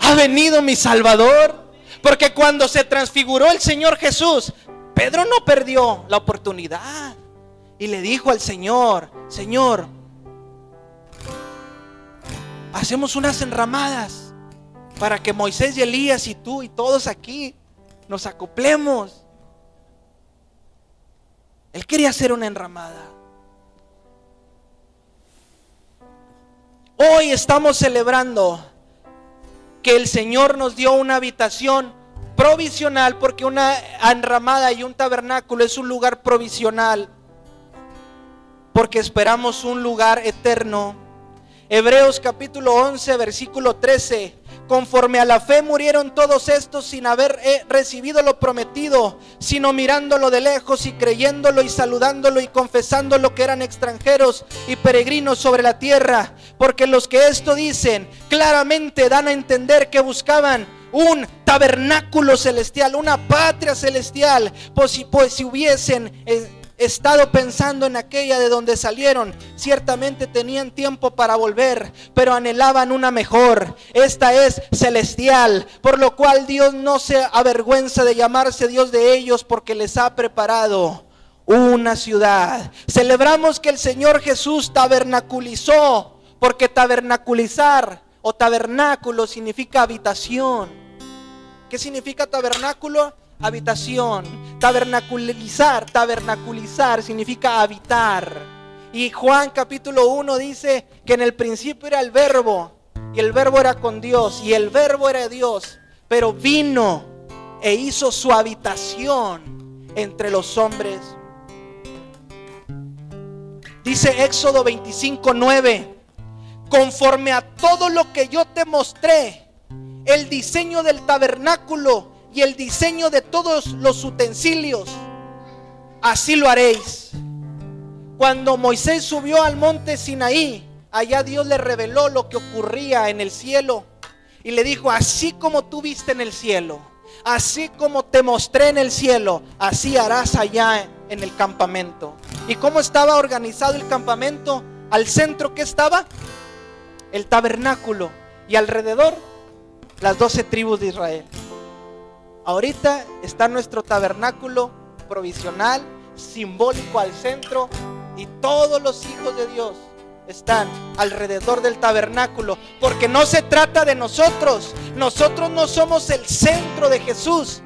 ha venido mi Salvador. Porque cuando se transfiguró el Señor Jesús, Pedro no perdió la oportunidad y le dijo al Señor, Señor, hacemos unas enramadas para que Moisés y Elías y tú y todos aquí nos acoplemos. Él quería hacer una enramada. Hoy estamos celebrando que el Señor nos dio una habitación provisional porque una enramada y un tabernáculo es un lugar provisional porque esperamos un lugar eterno. Hebreos capítulo 11, versículo 13. Conforme a la fe murieron todos estos sin haber eh, recibido lo prometido, sino mirándolo de lejos y creyéndolo y saludándolo y confesándolo que eran extranjeros y peregrinos sobre la tierra. Porque los que esto dicen claramente dan a entender que buscaban un tabernáculo celestial, una patria celestial, pues si, pues si hubiesen... Estado pensando en aquella de donde salieron. Ciertamente tenían tiempo para volver, pero anhelaban una mejor. Esta es celestial, por lo cual Dios no se avergüenza de llamarse Dios de ellos porque les ha preparado una ciudad. Celebramos que el Señor Jesús tabernaculizó, porque tabernaculizar o tabernáculo significa habitación. ¿Qué significa tabernáculo? Habitación. Tabernaculizar, tabernaculizar significa habitar. Y Juan capítulo 1 dice que en el principio era el verbo y el verbo era con Dios y el verbo era Dios, pero vino e hizo su habitación entre los hombres. Dice Éxodo 25, 9, conforme a todo lo que yo te mostré, el diseño del tabernáculo y el diseño de todos los utensilios. Así lo haréis. Cuando Moisés subió al monte Sinaí, allá Dios le reveló lo que ocurría en el cielo y le dijo, así como tú viste en el cielo, así como te mostré en el cielo, así harás allá en el campamento. ¿Y cómo estaba organizado el campamento? Al centro que estaba el tabernáculo y alrededor las doce tribus de Israel. Ahorita está nuestro tabernáculo provisional, simbólico al centro, y todos los hijos de Dios están alrededor del tabernáculo, porque no se trata de nosotros, nosotros no somos el centro de Jesús,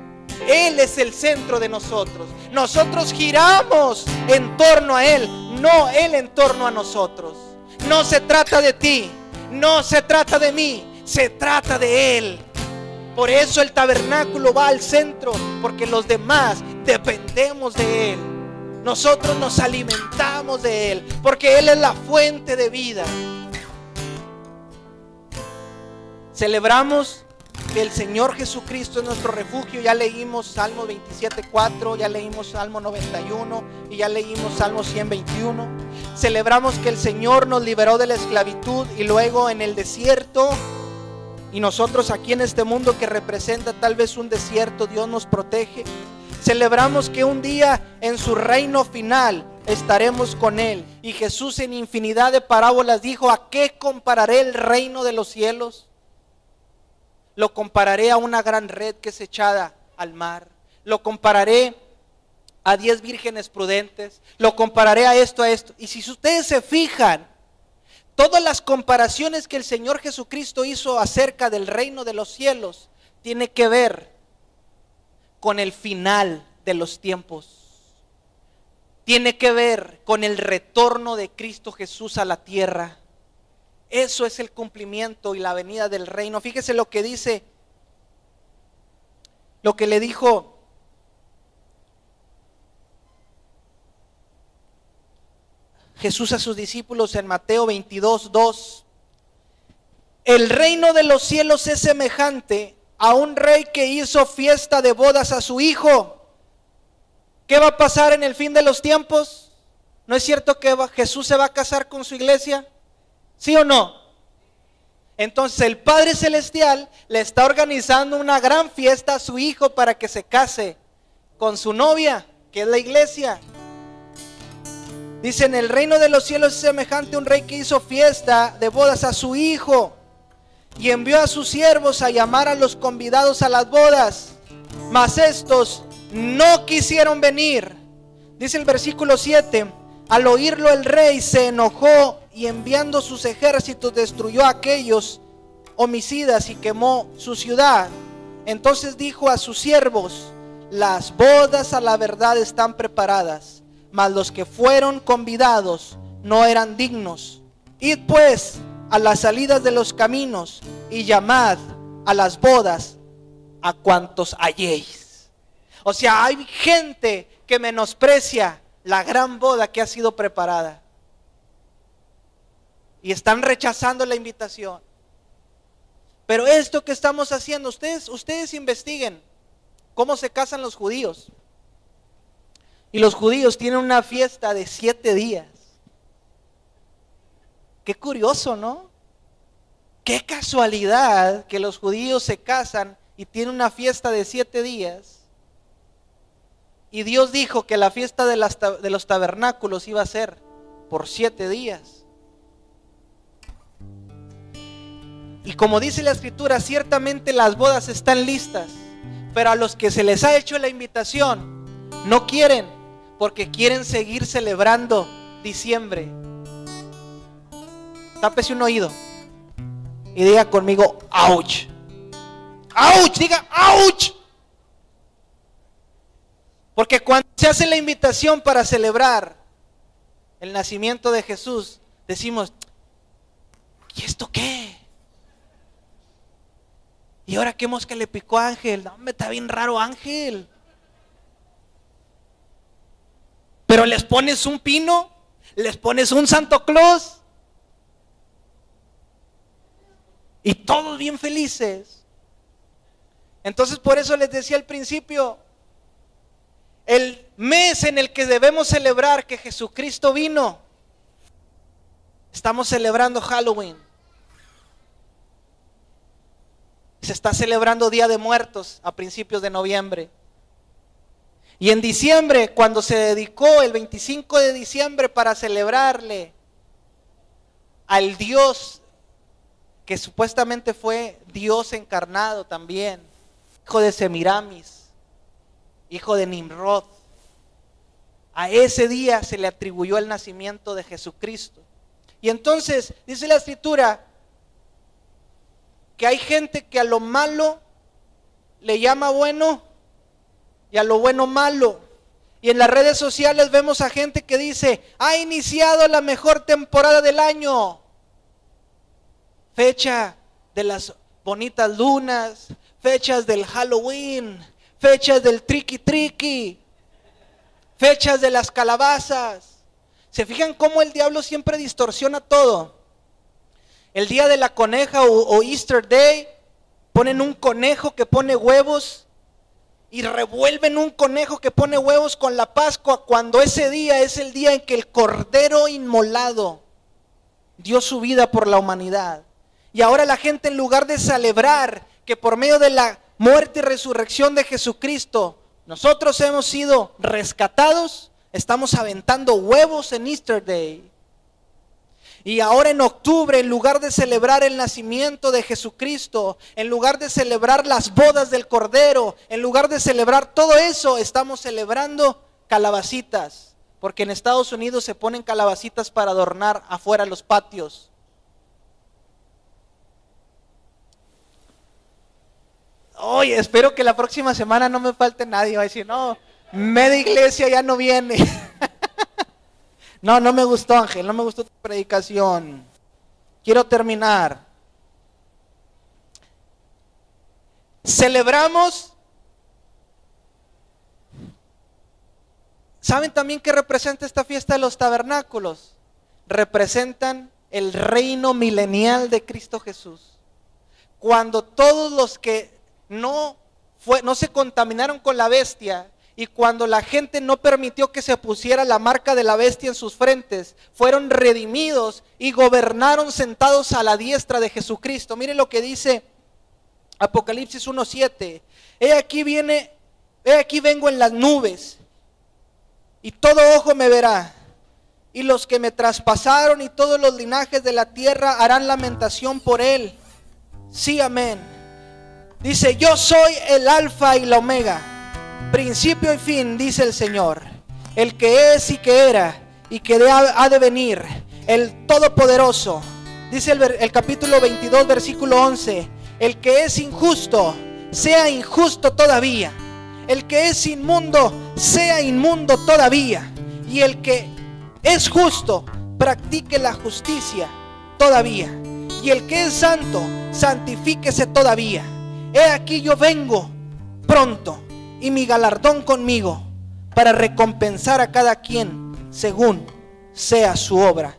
Él es el centro de nosotros, nosotros giramos en torno a Él, no Él en torno a nosotros, no se trata de ti, no se trata de mí, se trata de Él. Por eso el tabernáculo va al centro, porque los demás dependemos de Él. Nosotros nos alimentamos de Él, porque Él es la fuente de vida. Celebramos que el Señor Jesucristo es nuestro refugio. Ya leímos Salmo 27.4, ya leímos Salmo 91 y ya leímos Salmo 121. Celebramos que el Señor nos liberó de la esclavitud y luego en el desierto y nosotros aquí en este mundo que representa tal vez un desierto, Dios nos protege. Celebramos que un día en su reino final estaremos con Él. Y Jesús en infinidad de parábolas dijo, ¿a qué compararé el reino de los cielos? Lo compararé a una gran red que es echada al mar. Lo compararé a diez vírgenes prudentes. Lo compararé a esto, a esto. Y si ustedes se fijan, todas las comparaciones que el Señor Jesucristo hizo acerca del reino de los cielos tiene que ver con el final de los tiempos. Tiene que ver con el retorno de Cristo Jesús a la tierra. Eso es el cumplimiento y la venida del reino. Fíjese lo que dice, lo que le dijo Jesús a sus discípulos en Mateo 22, 2. El reino de los cielos es semejante a un rey que hizo fiesta de bodas a su hijo. ¿Qué va a pasar en el fin de los tiempos? ¿No es cierto que Jesús se va a casar con su iglesia? ¿Sí o no? Entonces el Padre Celestial le está organizando una gran fiesta a su hijo para que se case con su novia, que es la iglesia. Dice, en el reino de los cielos es semejante a un rey que hizo fiesta de bodas a su hijo y envió a sus siervos a llamar a los convidados a las bodas. Mas estos no quisieron venir. Dice el versículo 7, al oírlo el rey se enojó y enviando sus ejércitos destruyó a aquellos homicidas y quemó su ciudad. Entonces dijo a sus siervos, las bodas a la verdad están preparadas mas los que fueron convidados no eran dignos. Id pues a las salidas de los caminos y llamad a las bodas a cuantos halléis. O sea, hay gente que menosprecia la gran boda que ha sido preparada. Y están rechazando la invitación. Pero esto que estamos haciendo, ustedes, ustedes investiguen cómo se casan los judíos. Y los judíos tienen una fiesta de siete días. Qué curioso, ¿no? Qué casualidad que los judíos se casan y tienen una fiesta de siete días. Y Dios dijo que la fiesta de, de los tabernáculos iba a ser por siete días. Y como dice la escritura, ciertamente las bodas están listas, pero a los que se les ha hecho la invitación no quieren porque quieren seguir celebrando diciembre. Tápese un oído y diga conmigo, ouch. Ouch, diga, ouch. Porque cuando se hace la invitación para celebrar el nacimiento de Jesús, decimos, ¿y esto qué? ¿Y ahora qué mosca le picó a Ángel? No, me está bien raro Ángel. Pero les pones un pino, les pones un Santo Claus. Y todos bien felices. Entonces por eso les decía al principio, el mes en el que debemos celebrar que Jesucristo vino, estamos celebrando Halloween. Se está celebrando Día de Muertos a principios de noviembre. Y en diciembre, cuando se dedicó el 25 de diciembre para celebrarle al Dios que supuestamente fue Dios encarnado también, hijo de Semiramis, hijo de Nimrod, a ese día se le atribuyó el nacimiento de Jesucristo. Y entonces dice la escritura que hay gente que a lo malo le llama bueno y a lo bueno malo. Y en las redes sociales vemos a gente que dice, ha iniciado la mejor temporada del año. Fecha de las bonitas lunas, fechas del Halloween, fechas del tricky tricky, fechas de las calabazas. ¿Se fijan cómo el diablo siempre distorsiona todo? El día de la coneja o, o Easter Day ponen un conejo que pone huevos y revuelven un conejo que pone huevos con la Pascua cuando ese día es el día en que el Cordero inmolado dio su vida por la humanidad. Y ahora la gente en lugar de celebrar que por medio de la muerte y resurrección de Jesucristo nosotros hemos sido rescatados, estamos aventando huevos en Easter Day. Y ahora en octubre, en lugar de celebrar el nacimiento de Jesucristo, en lugar de celebrar las bodas del Cordero, en lugar de celebrar todo eso, estamos celebrando calabacitas. Porque en Estados Unidos se ponen calabacitas para adornar afuera los patios. Oye, espero que la próxima semana no me falte nadie. Va a decir, no, media iglesia ya no viene. no, no me gustó Ángel, no me gustó tu predicación. Quiero terminar. Celebramos. ¿Saben también qué representa esta fiesta de los tabernáculos? Representan el reino milenial de Cristo Jesús. Cuando todos los que no, fue, no se contaminaron con la bestia y cuando la gente no permitió que se pusiera la marca de la bestia en sus frentes, fueron redimidos y gobernaron sentados a la diestra de Jesucristo. Mire lo que dice Apocalipsis 1:7. He aquí viene, he aquí vengo en las nubes y todo ojo me verá. Y los que me traspasaron y todos los linajes de la tierra harán lamentación por él. Sí, amén. Dice, yo soy el alfa y la omega, principio y fin, dice el Señor, el que es y que era y que ha de venir, el todopoderoso. Dice el, el capítulo 22, versículo 11, el que es injusto, sea injusto todavía. El que es inmundo, sea inmundo todavía. Y el que es justo, practique la justicia todavía. Y el que es santo, santifíquese todavía. He aquí yo vengo pronto y mi galardón conmigo para recompensar a cada quien según sea su obra.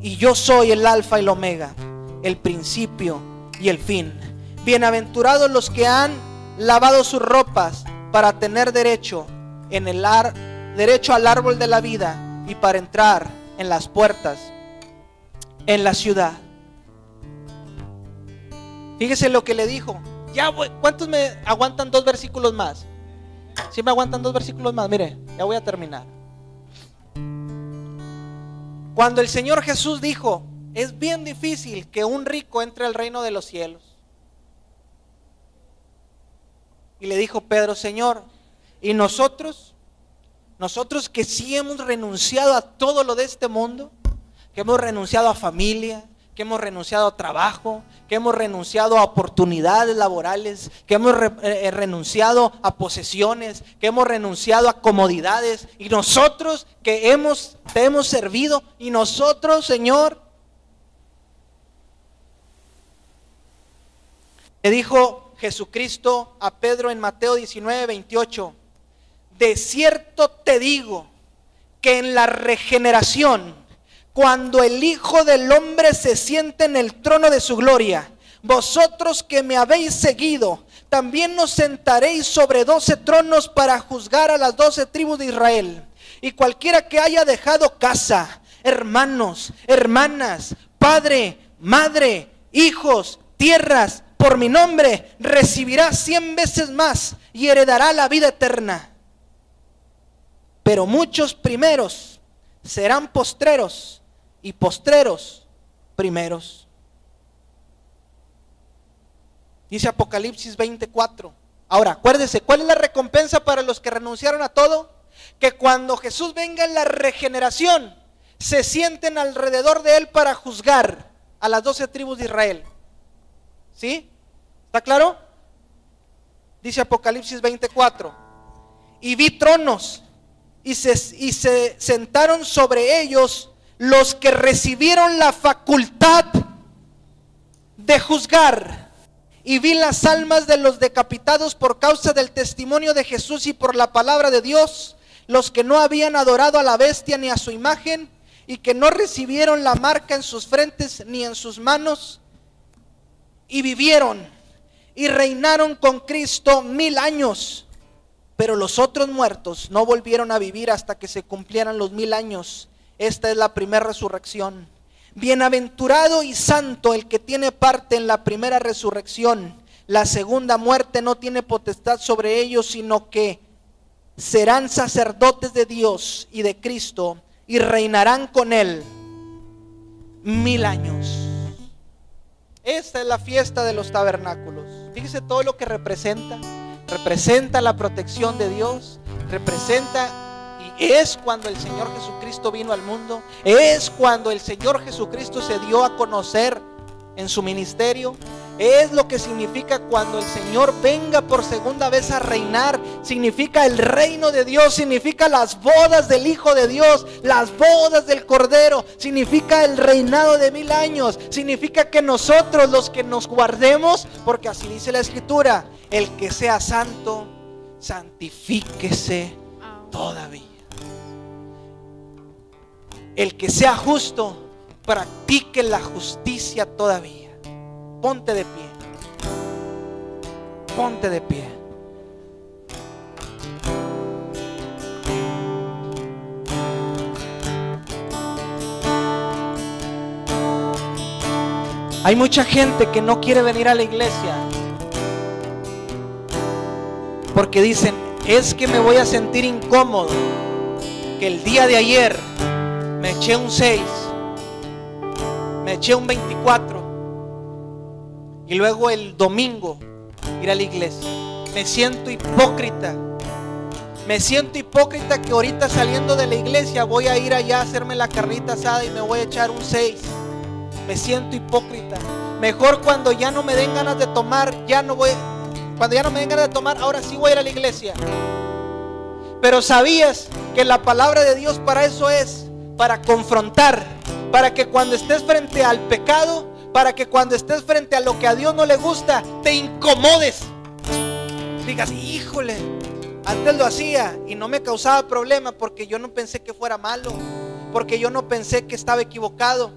Y yo soy el alfa y el omega, el principio y el fin. Bienaventurados los que han lavado sus ropas para tener derecho en el ar, derecho al árbol de la vida y para entrar en las puertas en la ciudad. Fíjese lo que le dijo. Ya ¿cuántos me aguantan dos versículos más? Si me aguantan dos versículos más, mire, ya voy a terminar. Cuando el Señor Jesús dijo, es bien difícil que un rico entre al reino de los cielos. Y le dijo Pedro, Señor, ¿y nosotros? Nosotros que sí hemos renunciado a todo lo de este mundo, que hemos renunciado a familia, que hemos renunciado a trabajo, que hemos renunciado a oportunidades laborales, que hemos eh, eh, renunciado a posesiones, que hemos renunciado a comodidades. Y nosotros que hemos, te hemos servido, y nosotros, Señor, le dijo Jesucristo a Pedro en Mateo 19, 28, de cierto te digo que en la regeneración, cuando el Hijo del Hombre se siente en el trono de su gloria. Vosotros que me habéis seguido, también nos sentaréis sobre doce tronos para juzgar a las doce tribus de Israel. Y cualquiera que haya dejado casa, hermanos, hermanas, padre, madre, hijos, tierras, por mi nombre, recibirá cien veces más y heredará la vida eterna. Pero muchos primeros serán postreros y postreros primeros. Dice Apocalipsis 24. Ahora, acuérdese, ¿cuál es la recompensa para los que renunciaron a todo? Que cuando Jesús venga en la regeneración, se sienten alrededor de él para juzgar a las doce tribus de Israel. ¿Sí? ¿Está claro? Dice Apocalipsis 24. Y vi tronos y se, y se sentaron sobre ellos los que recibieron la facultad de juzgar. Y vi las almas de los decapitados por causa del testimonio de Jesús y por la palabra de Dios, los que no habían adorado a la bestia ni a su imagen, y que no recibieron la marca en sus frentes ni en sus manos, y vivieron y reinaron con Cristo mil años. Pero los otros muertos no volvieron a vivir hasta que se cumplieran los mil años esta es la primera resurrección. Bienaventurado y santo el que tiene parte en la primera resurrección. La segunda muerte no tiene potestad sobre ellos, sino que serán sacerdotes de Dios y de Cristo y reinarán con Él mil años. Esta es la fiesta de los tabernáculos. Fíjese todo lo que representa. Representa la protección de Dios. Representa es cuando el Señor Jesucristo vino al mundo. Es cuando el Señor Jesucristo se dio a conocer en su ministerio. Es lo que significa cuando el Señor venga por segunda vez a reinar. Significa el reino de Dios, significa las bodas del Hijo de Dios, las bodas del Cordero. Significa el reinado de mil años. Significa que nosotros los que nos guardemos, porque así dice la Escritura, el que sea santo, santifíquese todavía. El que sea justo, practique la justicia todavía. Ponte de pie. Ponte de pie. Hay mucha gente que no quiere venir a la iglesia porque dicen, es que me voy a sentir incómodo, que el día de ayer me eché un 6, me eché un 24 y luego el domingo ir a la iglesia. Me siento hipócrita. Me siento hipócrita que ahorita saliendo de la iglesia voy a ir allá a hacerme la carnita asada y me voy a echar un 6. Me siento hipócrita. Mejor cuando ya no me den ganas de tomar, ya no voy. Cuando ya no me den ganas de tomar, ahora sí voy a ir a la iglesia. Pero sabías que la palabra de Dios para eso es, para confrontar, para que cuando estés frente al pecado, para que cuando estés frente a lo que a Dios no le gusta, te incomodes. Digas, híjole, antes lo hacía y no me causaba problema porque yo no pensé que fuera malo, porque yo no pensé que estaba equivocado.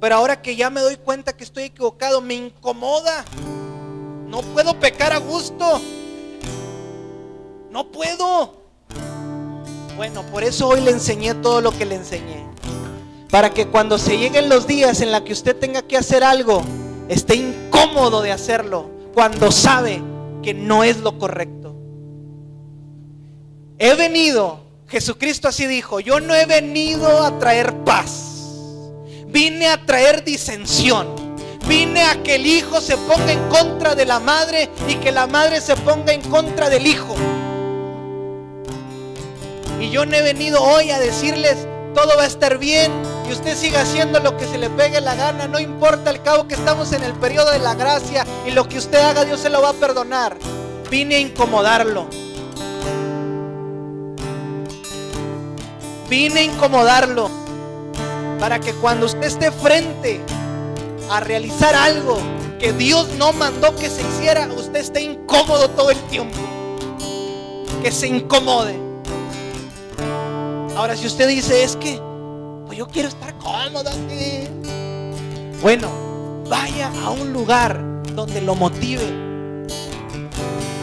Pero ahora que ya me doy cuenta que estoy equivocado, me incomoda. No puedo pecar a gusto. No puedo. Bueno, por eso hoy le enseñé todo lo que le enseñé. Para que cuando se lleguen los días en la que usted tenga que hacer algo, esté incómodo de hacerlo, cuando sabe que no es lo correcto. He venido, Jesucristo así dijo, yo no he venido a traer paz, vine a traer disensión. Vine a que el hijo se ponga en contra de la madre y que la madre se ponga en contra del hijo. Y yo no he venido hoy a decirles, todo va a estar bien y usted siga haciendo lo que se le pegue la gana, no importa al cabo que estamos en el periodo de la gracia y lo que usted haga Dios se lo va a perdonar. Vine a incomodarlo. Vine a incomodarlo para que cuando usted esté frente a realizar algo que Dios no mandó que se hiciera, usted esté incómodo todo el tiempo. Que se incomode. Ahora, si usted dice, es que pues yo quiero estar cómodo aquí. Bueno, vaya a un lugar donde lo motive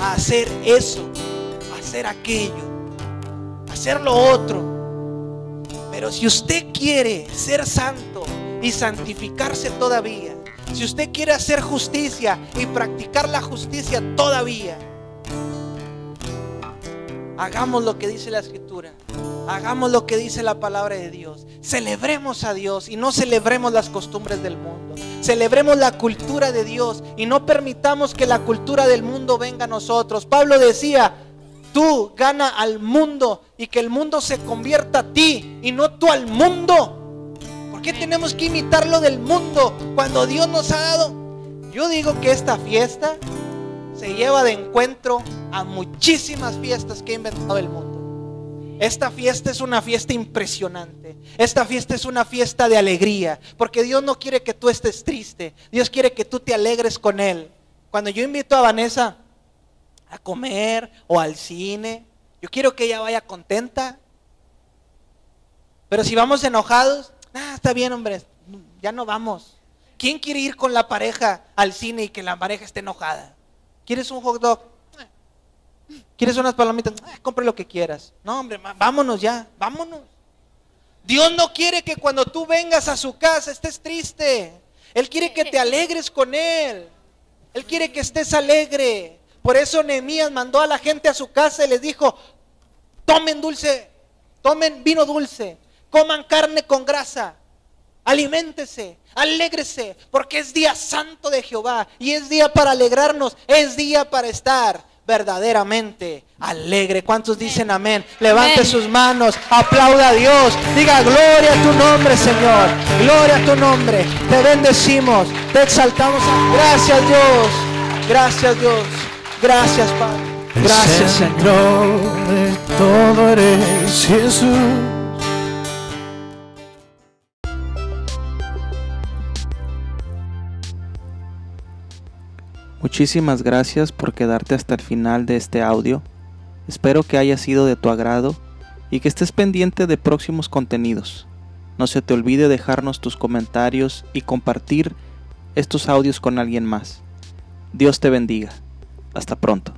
a hacer eso, a hacer aquello, a hacer lo otro. Pero si usted quiere ser santo y santificarse todavía, si usted quiere hacer justicia y practicar la justicia todavía, hagamos lo que dice la escritura. Hagamos lo que dice la palabra de Dios. Celebremos a Dios y no celebremos las costumbres del mundo. Celebremos la cultura de Dios y no permitamos que la cultura del mundo venga a nosotros. Pablo decía, tú gana al mundo y que el mundo se convierta a ti y no tú al mundo. ¿Por qué tenemos que imitar lo del mundo cuando Dios nos ha dado? Yo digo que esta fiesta se lleva de encuentro a muchísimas fiestas que ha inventado el mundo. Esta fiesta es una fiesta impresionante. Esta fiesta es una fiesta de alegría. Porque Dios no quiere que tú estés triste. Dios quiere que tú te alegres con Él. Cuando yo invito a Vanessa a comer o al cine, yo quiero que ella vaya contenta. Pero si vamos enojados, ah, está bien, hombre, ya no vamos. ¿Quién quiere ir con la pareja al cine y que la pareja esté enojada? ¿Quieres un hot dog? ¿Quieres unas palomitas? Ah, compre lo que quieras. No, hombre, vámonos ya, vámonos. Dios no quiere que cuando tú vengas a su casa estés triste. Él quiere que te alegres con Él. Él quiere que estés alegre. Por eso Nehemías mandó a la gente a su casa y les dijo, tomen dulce, tomen vino dulce, coman carne con grasa, aliméntese, alégrese, porque es día santo de Jehová y es día para alegrarnos, es día para estar verdaderamente alegre. ¿Cuántos dicen amén? Levante Amén. sus manos, aplauda a Dios, diga gloria a tu nombre, Señor, gloria a tu nombre. Te bendecimos, te exaltamos. Gracias Dios, gracias Dios, gracias Padre, gracias Señor. de todo eres Jesús. Muchísimas gracias por quedarte hasta el final de este audio. Espero que haya sido de tu agrado y que estés pendiente de próximos contenidos. No se te olvide dejarnos tus comentarios y compartir estos audios con alguien más. Dios te bendiga. Hasta pronto.